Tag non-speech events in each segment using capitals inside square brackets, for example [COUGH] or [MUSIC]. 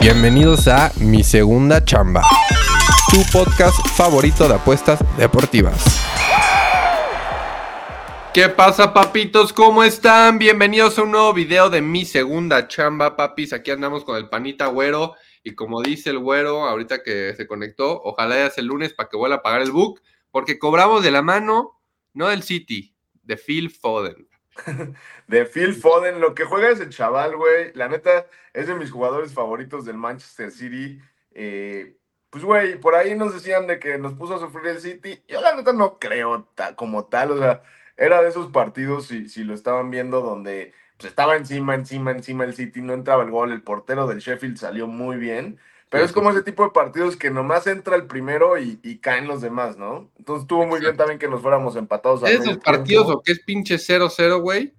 Bienvenidos a Mi Segunda Chamba, tu podcast favorito de apuestas deportivas. ¿Qué pasa, papitos? ¿Cómo están? Bienvenidos a un nuevo video de Mi Segunda Chamba, papis. Aquí andamos con el panita güero. Y como dice el güero, ahorita que se conectó, ojalá ya sea el lunes para que vuelva a pagar el book, porque cobramos de la mano, no del City, de Phil Foden. [LAUGHS] de Phil Foden. Lo que juega ese chaval, güey, la neta es de mis jugadores favoritos del Manchester City. Eh, pues, güey, por ahí nos decían de que nos puso a sufrir el City. Yo, la neta, no creo como tal. O sea, era de esos partidos, si, si lo estaban viendo, donde pues, estaba encima, encima, encima el City, no entraba el gol. El portero del Sheffield salió muy bien. Pero es como ese tipo de partidos que nomás entra el primero y, caen los demás, ¿no? Entonces estuvo muy bien también que nos fuéramos empatados. ¿Es esos partidos o que es pinche 0-0, güey?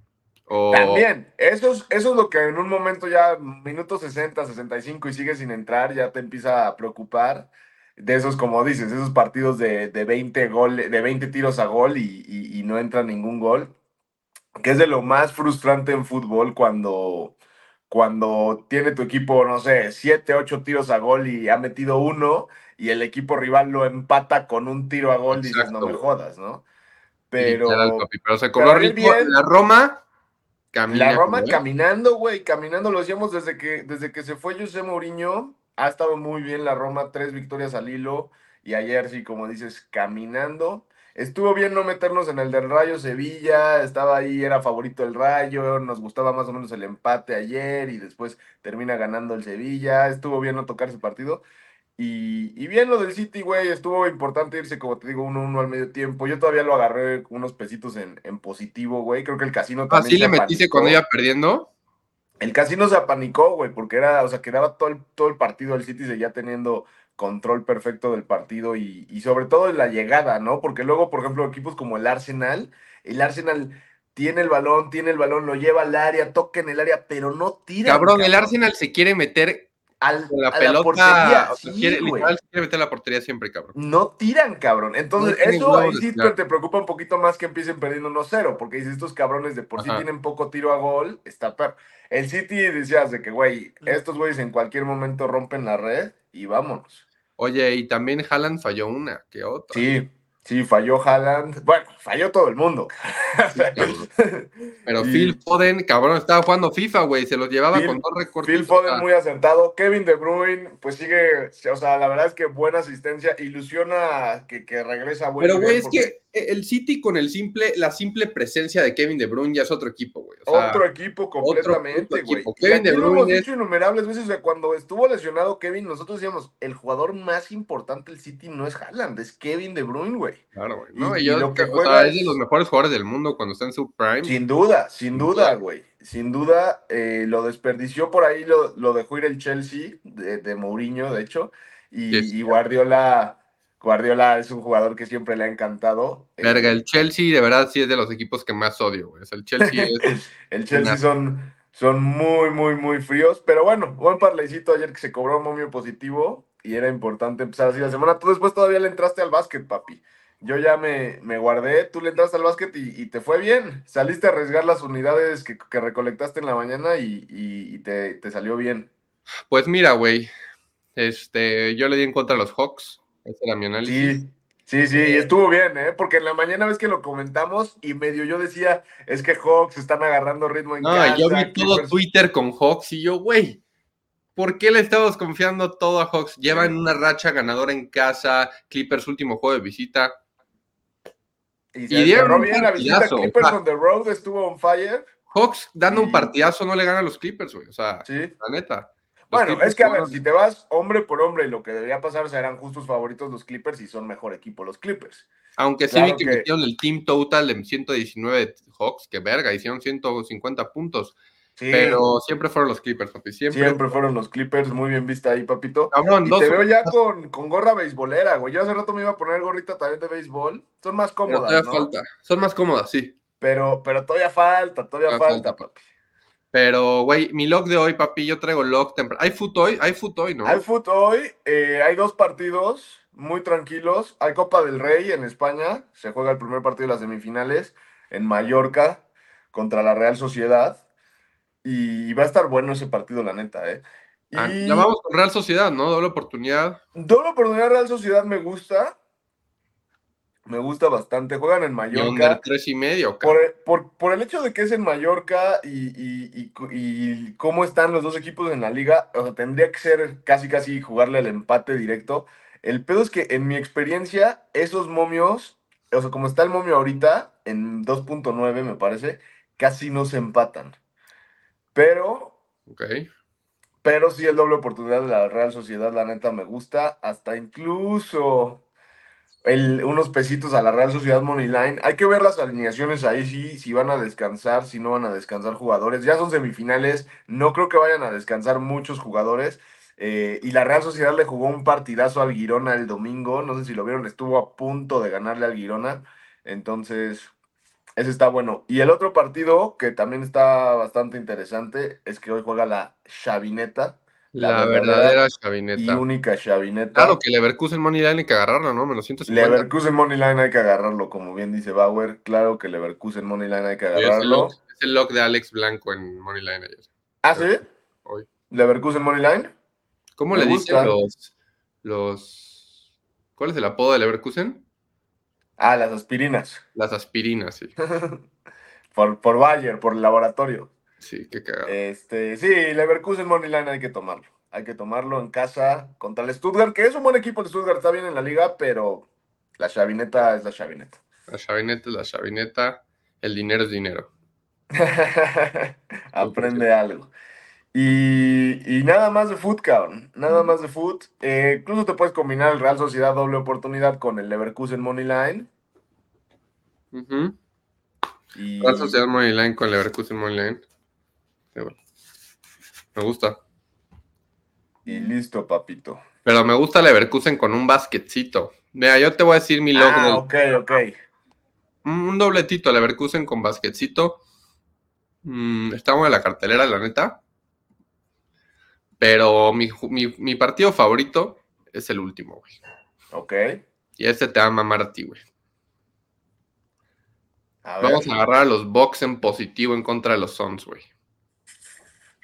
También, eso es, eso es lo que en un momento ya, minuto 60, 65 y sigue sin entrar, ya te empieza a preocupar. De esos, como dices, esos partidos de, de 20, gol, de 20 tiros a gol y, y no entra ningún gol. Que es de lo más frustrante en fútbol cuando, cuando tiene tu equipo, no sé, 7, 8 tiros a gol y ha metido uno y el equipo rival lo empata con un tiro a gol y dices, no me jodas, ¿no? Pero, pero se cobró bien. la Roma la Roma caminando, güey, caminando, lo decíamos desde que, desde que se fue José Mourinho, ha estado muy bien la Roma, tres victorias al hilo, y ayer sí, como dices, caminando. Estuvo bien no meternos en el del Rayo Sevilla, estaba ahí, era favorito el Rayo, nos gustaba más o menos el empate ayer y después termina ganando el Sevilla, estuvo bien no tocar ese partido. Y, bien lo del City, güey, estuvo importante irse, como te digo, uno uno al medio tiempo. Yo todavía lo agarré unos pesitos en, positivo, güey. Creo que el casino también. ¿Así le metiste cuando iba perdiendo? El casino se apanicó, güey, porque era, o sea, quedaba todo el, todo el partido, el City seguía teniendo control perfecto del partido y, y sobre todo en la llegada, ¿no? Porque luego, por ejemplo, equipos como el Arsenal, el Arsenal tiene el balón, tiene el balón, lo lleva al área, toca en el área, pero no tira. cabrón. el Arsenal se quiere meter al, la pelota, quiere, meter la portería siempre, cabrón. No tiran, cabrón. Entonces, eso ahí sí te preocupa un poquito más que empiecen perdiendo 1-0, porque dices, estos cabrones de por sí tienen poco tiro a gol, está per... El City decías de que, güey, estos güeyes en cualquier momento rompen la red y vámonos. Oye, y también Haaland falló una que otra. Sí, Sí, falló Haaland. Bueno, falló todo el mundo. [LAUGHS] Pero Phil Foden, cabrón, estaba jugando FIFA, güey. Se los llevaba con dos recortes. Phil Foden muy acertado. Kevin De Bruyne, pues sigue. O sea, la verdad es que buena asistencia. Ilusiona que, que regresa. Pero, güey, es que el City con el simple, la simple presencia de Kevin De Bruyne ya es otro equipo, güey. otro equipo completamente, güey. Kevin De Bruyne. Lo hemos dicho innumerables veces. cuando estuvo lesionado Kevin, nosotros decíamos, el jugador más importante del City no es Haaland, es Kevin De Bruyne, güey. Claro, güey. No, y, yo, lo que juega es de los mejores jugadores del mundo cuando está en su prime. Sin duda, sin duda, güey. Sin duda, eh, lo desperdició por ahí, lo, lo, dejó ir el Chelsea de, de Mourinho, de hecho. Y, Guardiola. Guardiola es un jugador que siempre le ha encantado. Verga, el Chelsea de verdad sí es de los equipos que más odio, güey. el Chelsea [LAUGHS] es. el Chelsea son, son muy, muy, muy fríos. Pero bueno, buen parlecito ayer que se cobró un momio positivo y era importante empezar así la semana. Tú después todavía le entraste al básquet, papi. Yo ya me, me guardé, tú le entraste al básquet y, te fue bien. Saliste a arriesgar las unidades que, recolectaste en la mañana y, te, salió bien. Pues mira, güey. Este, yo le di en contra a los Hawks. Ese era mi análisis. Sí, sí, sí, y estuvo bien, ¿eh? Porque en la mañana ves que lo comentamos y medio yo decía, es que Hawks están agarrando ritmo en no, yo vi todo Twitter con Hawks y yo, güey, ¿Por qué le estamos confiando todo a Hawks? Llevan una racha ganadora en casa, Clippers último juego de visita. Y, dieron bien la visita. Clippers on the road estuvo on fire. Hawks dando un partidazo no le gana a los Clippers, güey. O sea, la neta. bueno, es que a ver, si te vas hombre por hombre, lo que debería pasar serán justos favoritos los Clippers y son mejor equipo los Clippers. Aunque sí vi que, metieron el team total de 119 Hawks, que verga, hicieron 150 puntos. Pero siempre fueron los Clippers, papi. Siempre. fueron los Clippers. Muy bien vista ahí, papito. y te veo ya [LAUGHS] con, con, gorra beisbolera, güey. Yo hace rato me iba a poner gorrita también de béisbol. Son más cómodas, ¿no? falta. Son más cómodas, sí. Pero, pero todavía falta, todavía falta, papi. Pero, güey, mi log de hoy, papi, yo traigo log temprano. ¿Hay foot hoy? Hay foot hoy, ¿no? Hay foot hoy. Eh, hay dos partidos muy tranquilos. Hay Copa del Rey en España. Se juega el primer partido de las semifinales en Mallorca contra la Real Sociedad. Y va a estar bueno ese partido, la neta, ¿eh? Ah, y... ya vamos con Real Sociedad, ¿no? Doble oportunidad. Doble oportunidad Real Sociedad me gusta. Me gusta bastante. Juegan en Mallorca. ¿Y tres y medio, por, por, el hecho de que es en Mallorca y, y, cómo están los dos equipos en la liga, o sea, tendría que ser casi casi jugarle el empate directo. El pedo es que en mi experiencia, esos momios, o sea, como está el momio ahorita, en 2.9 me parece, casi no se empatan. Pero. Ok. Pero sí, el doble oportunidad de la Real Sociedad, la neta, me gusta. Hasta incluso el, unos pesitos a la Real Sociedad Moneyline. Hay que ver las alineaciones ahí, sí, si van a descansar, si no van a descansar jugadores. Ya son semifinales, no creo que vayan a descansar muchos jugadores. Eh, y la Real Sociedad le jugó un partidazo al Girona el domingo. No sé si lo vieron, estuvo a punto de ganarle al Girona. Entonces, ese está bueno. Y el otro partido que también está bastante interesante es que hoy juega la Chavineta. La, verdadera, Chavineta. Y única Chavineta. Claro que Leverkusen Moneyline hay que agarrarlo, ¿no? Menos 150. Leverkusen Moneyline hay que agarrarlo, como bien dice Bauer. Claro que Leverkusen Moneyline hay que agarrarlo. Es el, lock, de Alex Blanco en Moneyline ayer. ¿Ah, sí? Hoy. ¿Leverkusen Moneyline? ¿Cómo le dicen los, los. ¿Cuál es el apodo de Leverkusen? Ah, las aspirinas. Las aspirinas, sí. [LAUGHS] por, por Bayer, por el laboratorio. Sí, qué cagado. Este, sí, Leverkusen Moneyline hay que tomarlo. Hay que tomarlo en casa contra el Stuttgart, que es un buen equipo. El Stuttgart está bien en la liga, pero la chavineta es la chavineta. La chavineta es la chavineta. El dinero es dinero. [LAUGHS] Aprende algo. Y, nada más de foot, cabrón. Nada más de foot. Eh, incluso te puedes combinar el Real Sociedad doble oportunidad con el Leverkusen Money Line. Real Sociedad Money Line con Leverkusen Money Line. Me gusta. Y listo, papito. Pero me gusta Leverkusen con un basquetcito. Mira, yo te voy a decir mi logo. Ah, ok, ok. Un, dobletito Leverkusen con basquetcito. Mm, estamos en la cartelera, la neta. Pero mi, partido favorito es el último, güey. Ok. Y este te va a mamar a ti, güey. Vamos a agarrar a los Bucks en positivo en contra de los Suns, güey.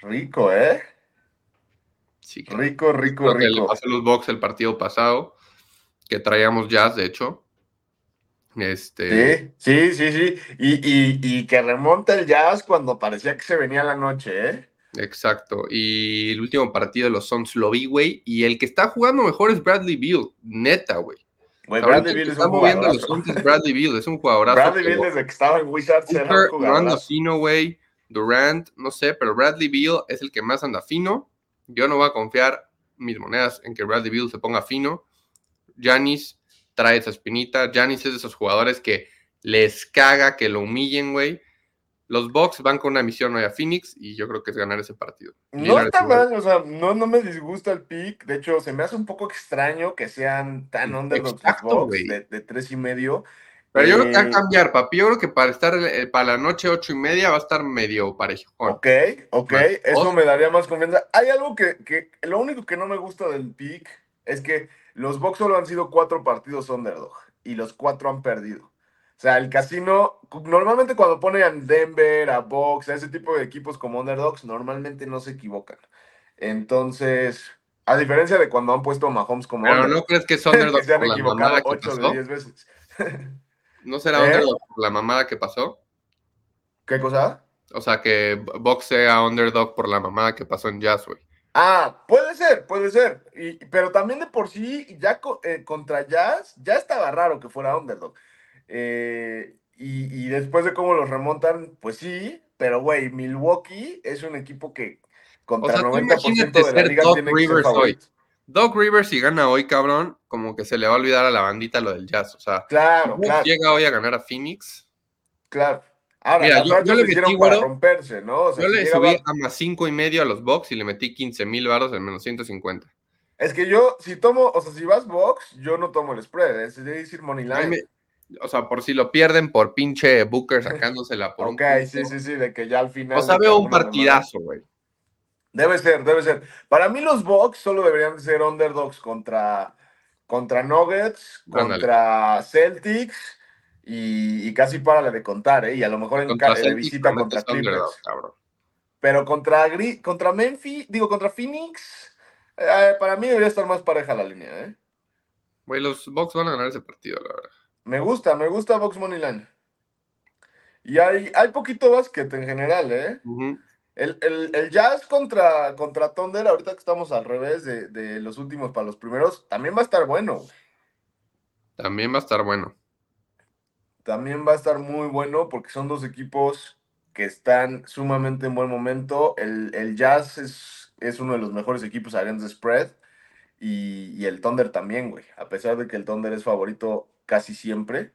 Rico, ¿eh? Sí, rico, rico, rico. Que le pasó a los Bucks el partido pasado, que traíamos jazz, de hecho. Este... Sí, sí, sí, sí. Y, y, y que remonta el jazz cuando parecía que se venía la noche, ¿eh? Exacto. Y el último partido de los Suns lo vi, güey. Y el que está jugando mejor es Bradley Beal. Neta, güey. Bradley Beal es un moviendo los Suns es Bradley Beal. Es un jugadorazo. Bradley Beal desde que estaba en Wizards era un anda fino, güey. Durant, no sé. Pero Bradley Beal es el que más anda fino. Yo no voy a confiar mis monedas en que Bradley Beal se ponga fino. Janis trae esa espinita. Janis es de esos jugadores que les caga que lo humillen, güey. Los Bucks van con una misión hoy a Phoenix y yo creo que es ganar ese partido. No está mal, o sea, no, no me disgusta el pick. De hecho, se me hace un poco extraño que sean tan underdogs los Bucks de, de, tres y medio. Pero yo creo que va a eh, cambiar, papi. Yo creo que para estar eh, para la noche ocho y media va a estar medio parejo. Ok, ok. Eso me daría más confianza. Hay algo que, que, lo único que no me gusta del pick es que los Bucks solo han sido cuatro partidos underdog y los cuatro han perdido. O sea, el casino, normalmente cuando ponen a Denver, a Box, a ese tipo de equipos como underdogs, normalmente no se equivocan. Entonces, a diferencia de cuando han puesto a Mahomes como Pero no crees que es [LAUGHS] underdog se han equivocado 8 de 10 veces. [LAUGHS] ¿No será ¿Eh? underdog por la mamada que pasó? ¿Qué cosa? O sea, que Box sea underdog por la mamada que pasó en Jazz, güey. Ah, puede ser, puede ser. Y, pero también de por sí, ya eh, contra Jazz, ya estaba raro que fuera underdog. Eh, y, después de cómo los remontan, pues sí, pero güey, Milwaukee es un equipo que contra el 90% de la liga tiene Rivers que ser Doc Rivers si gana hoy, cabrón, como que se le va a olvidar a la bandita lo del jazz. O sea, claro, claro. llega hoy a ganar a Phoenix. Claro. Ahora, Mira, yo- yo le metí, para romperse, ¿no? O sea, Yo si le subí a más cinco y medio a los box y le metí 15 mil varos en menos 150. Es que yo, si tomo, o sea, si vas box, yo no tomo el spread, es decir, money line. O sea, por si lo pierden por pinche Booker [LAUGHS] sacándosela por Ok, un punto. sí, sí, sí, de que ya al final. O sea, veo un partidazo, güey. Debe ser, debe ser. Para mí los Bucks solo deberían ser underdogs contra, contra Nuggets, Ándale. contra Celtics y, y casi para de contar, ¿eh? Y a lo mejor en Contra ca- de Celtics visita contra Clippers. Pero contra, contra Memphis, digo, contra Phoenix, eh, para mí debería estar más pareja la línea, ¿eh? Güey, los Bucks van a ganar ese partido, la verdad. Me gusta, me gusta Box Money Line. Y hay, hay poquito básquet en general, ¿eh? El, el- el Jazz contra, contra Thunder, ahorita que estamos al revés de, de los últimos para los primeros, también va a estar bueno. güey. También va a estar bueno. También va a estar muy bueno porque son dos equipos que están sumamente en buen momento. El, el Jazz es, es uno de los mejores equipos against the spread. Y, y el Thunder también, güey. A pesar de que el Thunder es favorito casi siempre.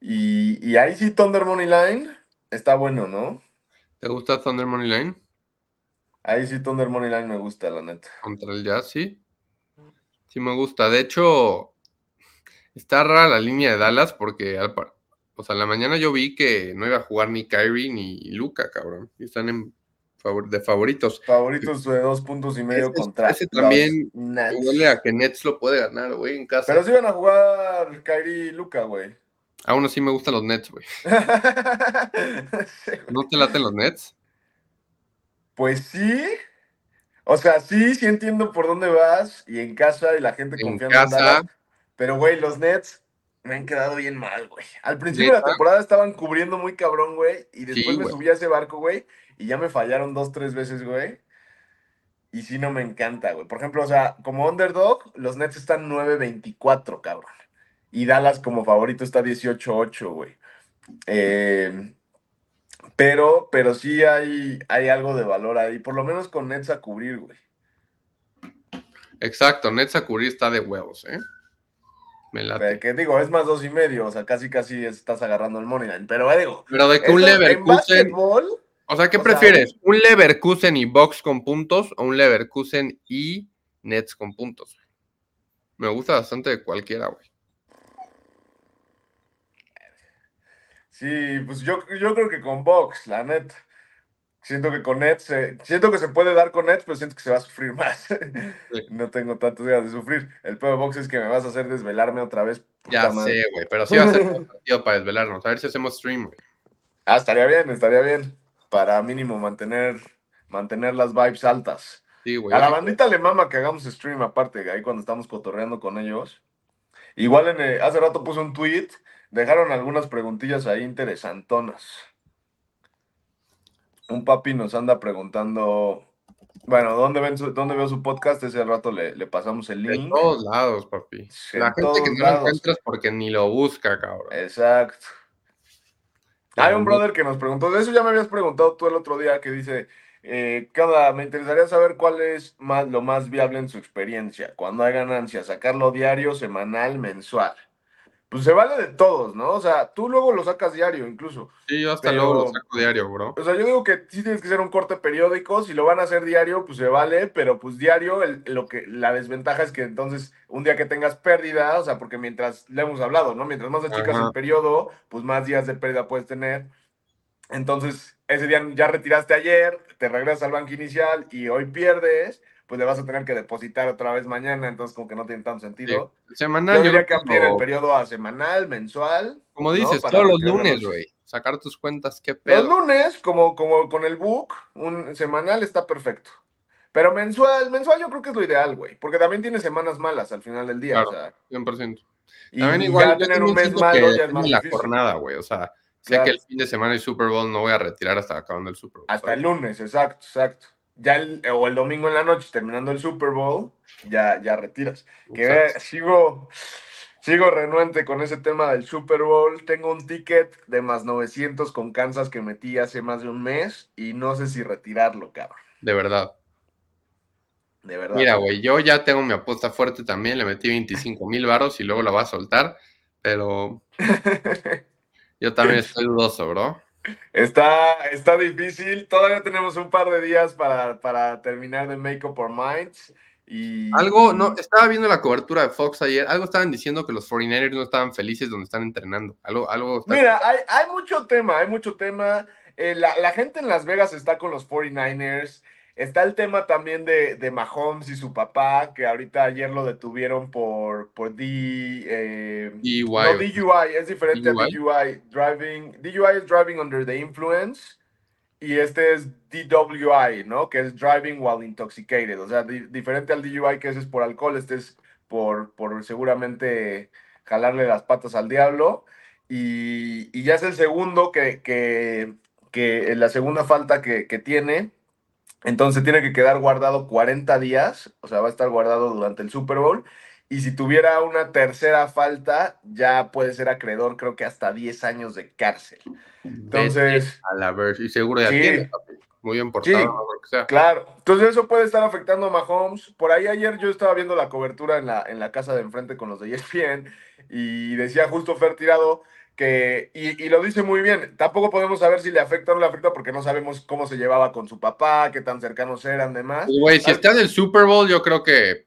Y, y ahí sí, Thunder Money Line está bueno, ¿no? ¿Te gusta Thunder Money Line Ahí sí, Thunder Money Line me gusta, la neta. contra el Jazz? Sí. Sí me gusta. De hecho, está rara la línea de Dallas porque, al par- o sea, en la mañana yo vi que no iba a jugar ni Kyrie ni Luca, cabrón. Y están en de favoritos. Favoritos de dos puntos y medio Ese- contra. ese también Nets. Huele a que Nets lo puede ganar, güey, en casa. Pero sí van a jugar Kyrie y Luca, güey. Aún así me gustan los Nets, [LAUGHS] güey. ¿No te laten los Nets? Pues sí. O sea, sí, sí entiendo por dónde vas y en casa y la gente En confiando en casa. Dallas. Pero, güey, los Nets me han quedado bien mal, güey. Al principio de la temporada estaban cubriendo muy cabrón, güey. Y después Sí, me subí a ese barco, güey. Y ya me fallaron dos, tres veces, güey. Y sí no me encanta, güey. Por ejemplo, o sea, como underdog, los Nets están 9-24, cabrón. Y Dallas como favorito está 18-8, güey. Eh, pero, pero sí hay, hay algo de valor ahí. Por lo menos con Nets a cubrir, güey. Exacto, Nets a cubrir está de huevos, ¿eh? Me late. Que digo, es más dos y medio. O sea, casi casi estás agarrando el money line. Pero eh, digo, Pero de que un en Leverkusen. básquetbol, O sea, ¿qué o sea, prefieres? ¿Un Leverkusen y Box con puntos o un Leverkusen y Nets con puntos? Me gusta bastante de cualquiera, güey. Sí, pues yo, yo creo que con Box, la net. Siento que con Nets, siento que se puede dar con Nets, pero siento que se va a sufrir [LAUGHS] más. No tengo tantas ganas de sufrir. El peor de Box es que me vas a hacer desvelarme otra vez. Ya madre. sé, güey, pero sí va a ser un [LAUGHS] partido para desvelarnos. A ver si hacemos stream, güey. Ah, estaría bien, estaría bien. Para mínimo mantener, mantener las vibes altas. Sí, güey. A la bandita le mama que hagamos stream aparte, ahí cuando estamos cotorreando con ellos. Igual en el- hace rato puse un tweet, dejaron algunas preguntillas ahí interesantonas. Un papi nos anda preguntando, bueno, ¿dónde, ven su- dónde veo su podcast? Ese rato le, le pasamos el link. todos lados, papi. En La gente que no lo encuentras porque ni lo busca, cabrón. Exacto. Hay un brother que nos preguntó, de eso ya me habías preguntado tú el otro día, que dice, eh, ¿qué onda? Me interesaría saber cuál es más, lo más viable en su experiencia, cuando hay ganancias, sacarlo diario, semanal, mensual. Pues se vale de todos, ¿no? O sea, tú luego lo sacas diario incluso. Sí, yo hasta Pero- luego lo saco diario, bro. O sea, yo digo que sí tienes que hacer un corte periódico, si lo van a hacer diario, pues se vale, pero pues diario, el- lo que, la desventaja es que entonces un día que tengas pérdida, o sea, porque mientras, le hemos hablado, ¿no? Mientras más achicas Ajá. el periodo, pues más días de pérdida puedes tener. Entonces, ese día ya retiraste ayer, te regresas al banco inicial y hoy pierdes, pues le vas a tener que depositar otra vez mañana, entonces como que no tiene tanto sentido. Semanal, Yo yo diría que amplíen el periodo a semanal, mensual. Como ¿no? dices, todos los lunes, güey. Sacar tus cuentas, qué Los pedo. lunes, como, como con el book, un semanal está perfecto. Pero mensual, mensual yo creo que es lo ideal, güey. Porque también tiene semanas malas al final del día. Claro. O sea, 100%. y También ya igual, yo tener un mes malo ya es más la difícil. jornada, güey. O sea, sé Claro. que el fin de semana y Super Bowl no voy a retirar hasta acabando el Super Bowl. Hasta el lunes, exacto, exacto. Ya el, o el domingo en la noche, terminando el Super Bowl, ya, ya retiras. Que sigo, sigo renuente con ese tema del Super Bowl. Tengo un ticket de más 900 con Kansas que metí hace más de un mes y no sé si retirarlo, cabrón. De verdad. De verdad. Mira, güey, yo ya tengo mi apuesta fuerte también. Le metí 25 mil varos y luego la voy a soltar. Pero [LAUGHS] yo también estoy dudoso, bro. Está, está difícil. Todavía tenemos un par de días para, para terminar de Make Up Our Minds. Y... Algo, no, estaba viendo la cobertura de Fox ayer, algo estaban diciendo que los 49ers no estaban felices donde están entrenando. Algo, algo Mira, hay, hay, mucho tema, hay mucho tema. Eh, la, la, gente en Las Vegas está con los 49ers. Está el tema también de, de, Mahomes y su papá, que ahorita ayer lo detuvieron por, por D, eh, DUI. No, DUI, es diferente DUI. a DUI. Driving, DUI es driving under the influence y este es DWI, ¿no? Que es driving while intoxicated. O sea, di diferente al DUI que ese es por alcohol, este es por, por seguramente jalarle las patas al diablo. Y, y ya es el segundo que, que, que la segunda falta que, que tiene entonces tiene que quedar guardado 40 días, o sea, va a estar guardado durante el Super Bowl. Y si tuviera una tercera falta, ya puede ser acreedor, creo que hasta 10 años de cárcel. Entonces. A la ver, y seguro ya sí, tiene, muy importante. Sí, sea. Claro. Entonces eso puede estar afectando a Mahomes. Por ahí ayer yo estaba viendo la cobertura en la, en la casa de enfrente con los de ESPN y decía justo Fer Tirado que, y, y, lo dice muy bien, tampoco podemos saber si le afecta o no le afecta porque no sabemos cómo se llevaba con su papá, qué tan cercanos eran, demás. Güey, si está en el Super Bowl, yo creo que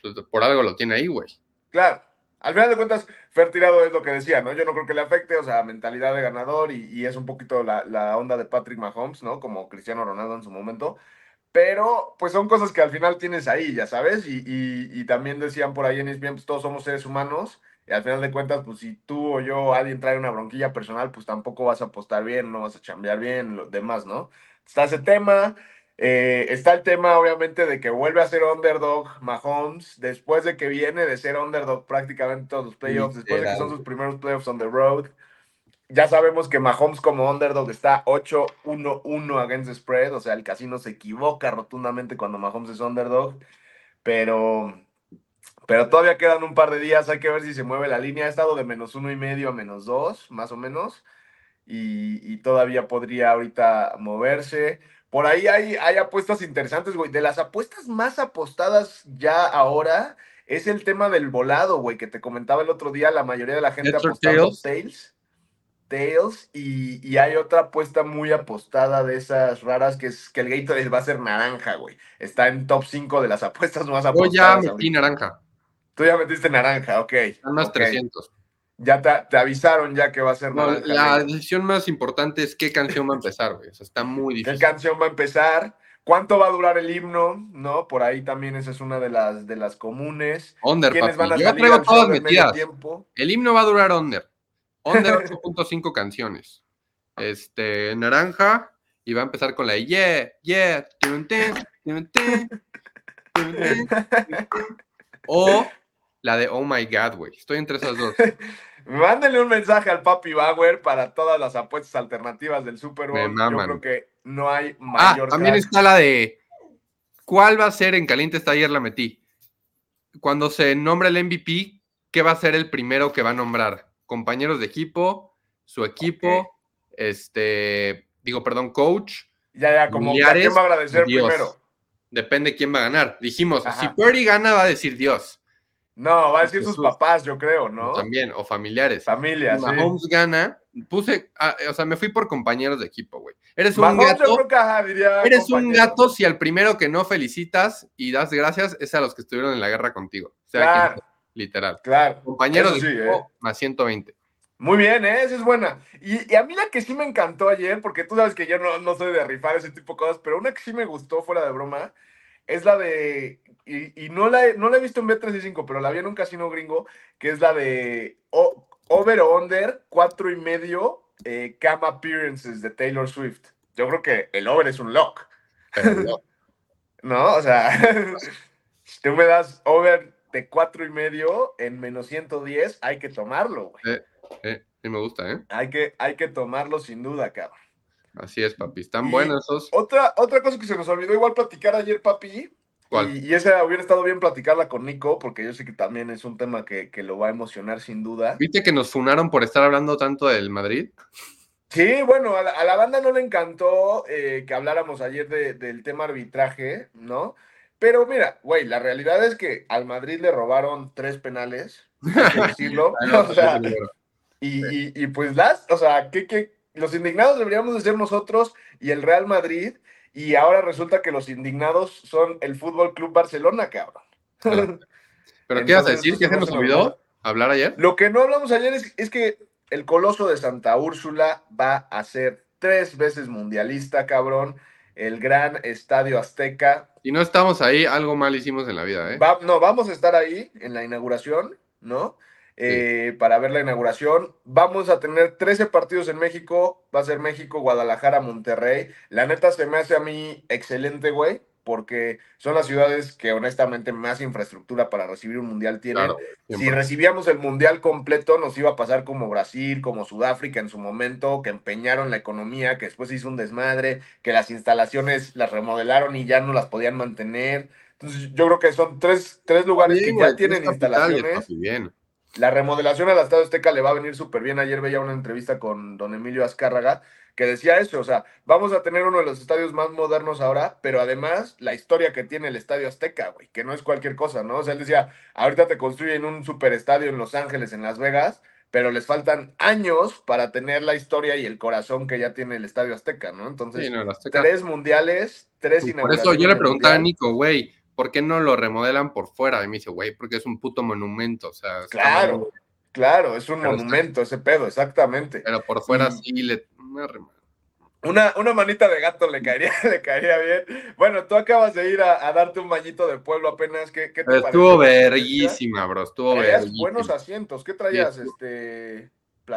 pues, por algo lo tiene ahí, güey. Claro. Al final de cuentas, Fer Tirado es lo que decía, ¿no? Yo no creo que le afecte, o sea, mentalidad de ganador y, y es un poquito la, la, onda de Patrick Mahomes, ¿no? Como Cristiano Ronaldo en su momento. Pero, pues son cosas que al final tienes ahí, ya sabes. Y también decían por ahí en ESPN, pues todos somos seres humanos y al final de cuentas, pues si tú o yo, alguien trae una bronquilla personal, pues tampoco vas a apostar bien, no vas a chambear bien, lo demás, ¿no? Está ese tema. Eh, está el tema, obviamente, de que vuelve a ser underdog Mahomes, después de que viene de ser underdog prácticamente todos los playoffs, después de que son sus primeros playoffs on the road. Ya sabemos que Mahomes como underdog está 8-1-1 against the spread, o sea, el casino se equivoca rotundamente cuando Mahomes es underdog, pero pero todavía quedan un par de días, hay que ver si se mueve la línea. Ha estado de menos uno y medio a menos dos, más o menos. Y, y todavía podría ahorita moverse. Por ahí hay, hay apuestas interesantes, güey. De las apuestas más apostadas ya ahora es el tema del volado, güey, que te comentaba el otro día. La mayoría de la gente apostando Tails. Tails. Y, y, hay otra apuesta muy apostada de esas raras que es que el Gatorade va a ser naranja, güey. Está en top 5 de las apuestas más apostadas. Yo ya metí naranja. Tú ya metiste naranja, ok. Están más okay. 300. Ya te, te, avisaron ya que va a ser no, naranja. La decisión más importante es qué canción va a empezar, güey. O sea, está muy difícil. ¿Qué canción va a empezar? ¿Cuánto va a durar el himno? ¿No? Por ahí también esa es una de las, de las comunes. Under, ¿Quiénes van a Yo traigo todas metidas. Tiempo? El himno va a durar under. Under [LAUGHS] 8.5 canciones. Este, naranja. Y va a empezar con la yeah, yeah. [LAUGHS] O la de Oh My God, güey. Estoy entre esas dos. [LAUGHS] Mándenle un mensaje al Papi Bauer para todas las apuestas alternativas del Super Bowl. Yo creo que no hay mayor. Ah, también crack. está la de ¿Cuál va a ser en Caliente está ayer la metí? Cuando se nombra el MVP, ¿qué va a ser el primero que va a nombrar? Compañeros de equipo, su equipo, okay. este, digo, perdón, coach. Ya, ya, como ¿a quién va a agradecer Dios. primero? Depende quién va a ganar. Dijimos, Ajá. si Purdy gana, va a decir Dios. No, va a decir sus papás, yo creo, ¿no? También, o familiares. Familias. Si Mahomes sí. gana, puse, ah, o sea, me fui por compañeros de equipo, güey. Eres un Mahomes, gato. Yo creo que, ajá, diría eres compañero. un gato si al primero que no felicitas y das gracias es a los que estuvieron en la guerra contigo. O sea, claro. literal. Claro. Compañeros de sí, equipo eh. más 120. Muy bien, ¿eh? esa es buena. Y, y, a mí la que sí me encantó ayer, porque tú sabes que yo no, no soy de rifar ese tipo de cosas, pero una que sí me gustó fuera de broma, es la de, y, y no, la he, no la he visto en B365, pero la vi en un casino gringo, que es la de o, over o under, cuatro y medio eh, cam appearances de Taylor Swift. Yo creo que el over es un lock. No. [LAUGHS] no, o sea, si [LAUGHS] tú me das over de cuatro y medio en menos 110, hay que tomarlo, güey. Eh, eh, sí me gusta, ¿eh? Hay que, hay que tomarlo sin duda, cabrón. Así es, papi. Están y buenos esos. Otra, otra cosa que se nos olvidó igual platicar ayer, papi. ¿Cuál? Y, y esa hubiera estado bien platicarla con Nico, porque yo sé que también es un tema que, que, lo va a emocionar sin duda. ¿Viste que nos funaron por estar hablando tanto del Madrid? Sí, bueno, a la, a la banda no le encantó eh, que habláramos ayer de, del tema arbitraje, ¿no? Pero mira, güey, la realidad es que al Madrid le robaron tres penales, hay [LAUGHS] que decirlo. [LAUGHS] o sea, y, y, y, pues las, o sea, ¿qué, qué, los indignados deberíamos de ser nosotros y el Real Madrid, y ahora resulta que los indignados son el Fútbol Club Barcelona, cabrón. [LAUGHS] ¿Pero qué ibas a decir? ¿Qué se nos olvidó hablar ayer? Lo que no hablamos ayer es, es que el Coloso de Santa Úrsula va a ser tres veces mundialista, cabrón. El gran Estadio Azteca. Y no estamos ahí, algo mal hicimos en la vida, ¿eh? no, vamos a estar ahí en la inauguración, ¿no? Eh, para ver la inauguración. Vamos a tener 13 partidos en México. Va a ser México, Guadalajara, Monterrey. La neta se me hace a mí excelente, güey porque son las ciudades que honestamente más infraestructura para recibir un mundial tienen. si recibíamos el mundial completo, nos iba a pasar como Brasil, como Sudáfrica en su momento, que empeñaron la economía, que después hizo un desmadre, que las instalaciones las remodelaron y ya no las podían mantener. Entonces, yo creo que son tres, tres lugares que ya tienen instalaciones. La remodelación al Estado Azteca le va a venir súper bien. Ayer veía una entrevista con don Emilio Azcárraga que decía eso, o sea, vamos a tener uno de los estadios más modernos ahora, pero además la historia que tiene el Estadio Azteca, güey, que no es cualquier cosa, ¿no? O sea, él decía, ahorita te construyen un superestadio en Los Ángeles, en Las Vegas, pero les faltan años para tener la historia y el corazón que ya tiene el Estadio Azteca, ¿no? Entonces, tres mundiales, tres inauguraciones. Por eso yo le preguntaba a Nico, güey, ¿por qué no lo remodelan por fuera? Y me dice, güey, porque es un puto monumento, o sea. Claro, claro, es un monumento ese pedo, exactamente. Pero por fuera sí le una, una, manita de gato le caería, [LAUGHS] le caería bien. Bueno, tú acabas de ir a, darte un bañito de pueblo apenas. ¿Qué, qué te Estuvo verguísima, bro. Estuvo traías buenos asientos. ¿Qué traías? Este.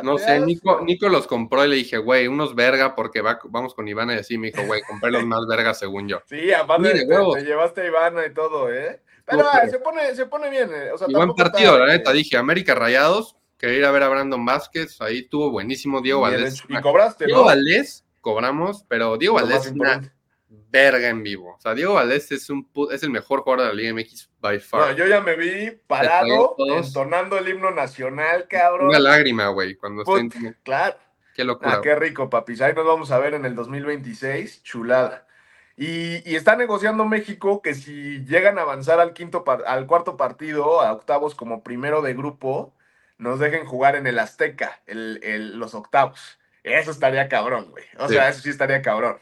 No sé, Nico, Nico los compró y le dije, güey, unos verga, porque vamos con Ivana y así me dijo, güey, compré los más vergas según yo. Sí, aparte te, llevaste a Ivana y todo, ¿eh? Pero ah, se, pone, se pone bien. Eh. O sea, buen partido, la neta. Dije, América Rayados, quería ir a ver a Brandon Vázquez, ahí estuvo buenísimo Diego Valdés. Y cobraste, Diego Valdés cobramos, pero Diego Valdés es una verga en vivo. O sea, Diego Valdés es, un, es el mejor jugador de la Liga MX by far. yo ya me vi parado, entonando el himno nacional, cabrón. Una lágrima, güey, cuando Claro. Qué locura. Ah, qué rico, papis. Ahí nos vamos a ver en el 2026. Chulada. Y, está negociando México que si llegan a avanzar al quinto al cuarto partido, a octavos como primero de grupo, nos dejen jugar en el Azteca, el, los octavos. Eso estaría cabrón, güey. O sea, eso sí estaría cabrón.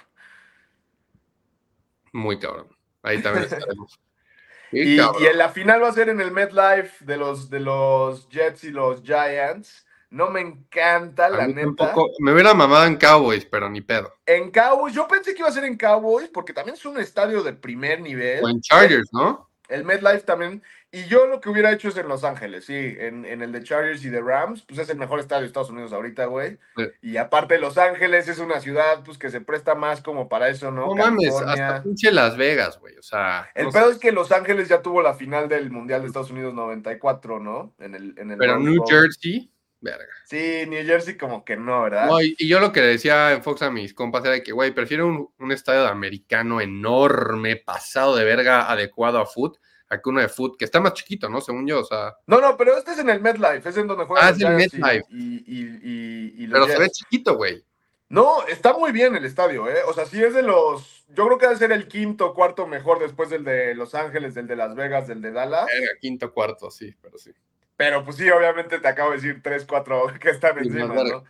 Muy cabrón. Ahí también estaremos. [LAUGHS] y, en la final va a ser en el MetLife de los, de los Jets y los Giants. No me encanta, la neta. me hubiera mamado en Cowboys, pero ni pedo. En Cowboys, yo pensé que iba a ser en Cowboys, porque también es un estadio de primer nivel. O en Chargers, ¿no? El MetLife también y yo lo que hubiera hecho es en Los Ángeles, sí, en, el de Chargers y de Rams, pues es el mejor estadio de Estados Unidos ahorita, güey. Y aparte Los Ángeles es una ciudad, pues que se presta más como para eso, ¿no? No mames, hasta pinche Las Vegas, güey, o sea. El pedo es que Los Ángeles ya tuvo la final del Mundial de Estados Unidos 94, ¿no? En el, en el Pero New Jersey, verga. Sí, New Jersey como que no, ¿verdad? y, yo lo que decía en Fox a mis compas era que, güey, prefiero un, un estadio americano enorme, pasado de verga, adecuado a foot aquí uno de foot, que está más chiquito, ¿no? Según yo, o sea. No, no, pero este es en el MetLife, es en donde juega. Ah, es el MetLife. Y, pero se ve chiquito, güey. No, está muy bien el estadio, ¿eh? O sea, sí es de los. Yo creo que debe ser el quinto, cuarto mejor después del de Los Ángeles, del de Las Vegas, del de Dallas. El quinto, cuarto, sí, pero sí. Pero pues sí, obviamente te acabo de decir tres, cuatro [LAUGHS] que están encima, ¿no?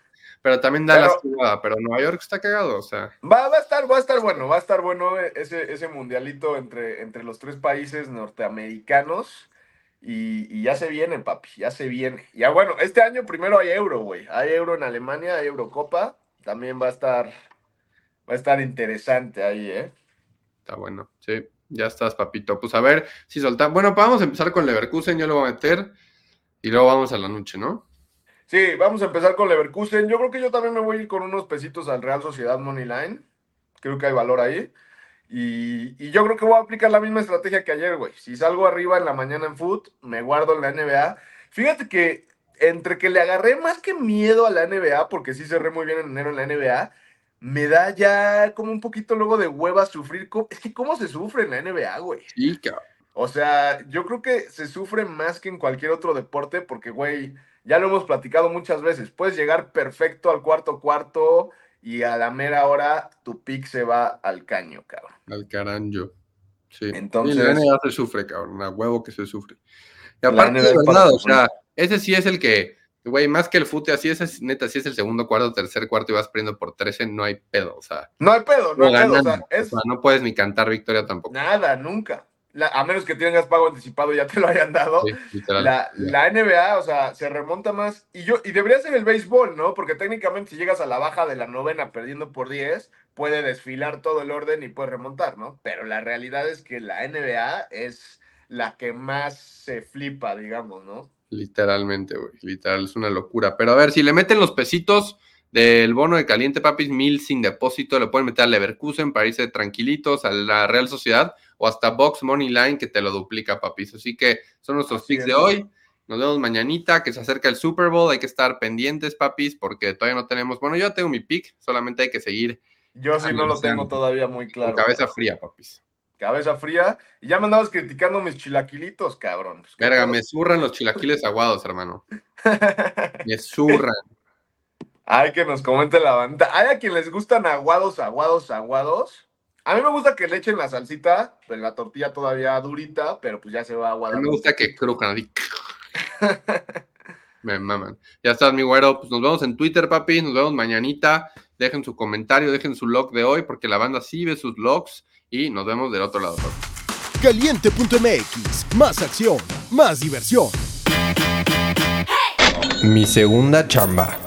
Pero también da la ciudad, pero Nueva York está cagado, o sea. Va, va, a estar, va a estar bueno, va a estar bueno ese, ese mundialito entre, entre los tres países norteamericanos. Y, ya se viene, papi, ya se viene. Ya bueno, este año primero hay euro, güey. Hay euro en Alemania, hay Eurocopa. También va a estar, va a estar interesante ahí, ¿eh? Está bueno, sí. Ya estás, papito. Pues a ver si soltamos. Bueno, pues vamos a empezar con Leverkusen, yo lo voy a meter. Y luego vamos a la noche, ¿no? Sí, vamos a empezar con Leverkusen. Yo creo que yo también me voy a ir con unos pesitos al Real Sociedad Money Line. Creo que hay valor ahí. Y, yo creo que voy a aplicar la misma estrategia que ayer, güey. Si salgo arriba en la mañana en foot, me guardo en la NBA. Fíjate que entre que le agarré más que miedo a la NBA, porque sí cerré muy bien en enero en la NBA, me da ya como un poquito luego de hueva sufrir. Es que cómo se sufre en la NBA, güey. Sí, cabrón. O sea, yo creo que se sufre más que en cualquier otro deporte, porque, güey, ya lo hemos platicado muchas veces. Puedes llegar perfecto al cuarto cuarto y a la mera hora tu pick se va al caño, cabrón. Al caranjo. Sí. Entonces. la NBA se sufre, cabrón. A huevo que se sufre. Y aparte, de verdad, o sea, ese sí es el que Güey, más que el fute, así es, neta, si es el segundo cuarto, tercer cuarto y vas perdiendo por 13, no hay pedo, o sea. No hay pedo, no, hay pedo, o sea, es... no puedes ni cantar victoria tampoco. Nada, nunca. A menos que tengas pago anticipado y ya te lo hayan dado. la, la, NBA, o sea, se remonta más. Y yo y debería ser el béisbol, ¿no? Porque técnicamente si llegas a la baja de la novena perdiendo por 10, puede desfilar todo el orden y puede remontar, ¿no? Pero la realidad es que la NBA es la que más se flipa, digamos, ¿no? Literalmente, güey. Literal, es una locura. Pero a ver, si le meten los pesitos del bono de caliente, papis, mil sin depósito, le pueden meter a Leverkusen para irse tranquilitos a la Real Sociedad o hasta Box Money Line que te lo duplica, papis. Así que son nuestros picks de hoy. Nos vemos mañanita, que se acerca el Super Bowl. Hay que estar pendientes, papis, porque todavía no tenemos. Bueno, yo tengo mi pick, solamente hay que seguir. Yo sí no lo tengo todavía muy claro. cabeza fría, papis cabeza fría. Y ya me andabas criticando mis chilaquilitos, cabrón. Pues, Verga, me zurran los chilaquiles [LAUGHS] aguados, hermano. [LAUGHS] me zurran. Hay que nos comente la banda. Hay a quien les gustan aguados, aguados, aguados. A mí me gusta que le echen la salsita, pues la tortilla todavía durita, pero pues ya se va aguado. A mí me gusta que crujan así. [LAUGHS] me maman. Ya estás, mi güero. Pues nos vemos en Twitter, papi. Nos vemos mañanita. Dejen su comentario, dejen su log de hoy, porque la banda sí ve sus logs y nos vemos del otro lado. Caliente.mx, más acción, más diversión. Mi segunda chamba.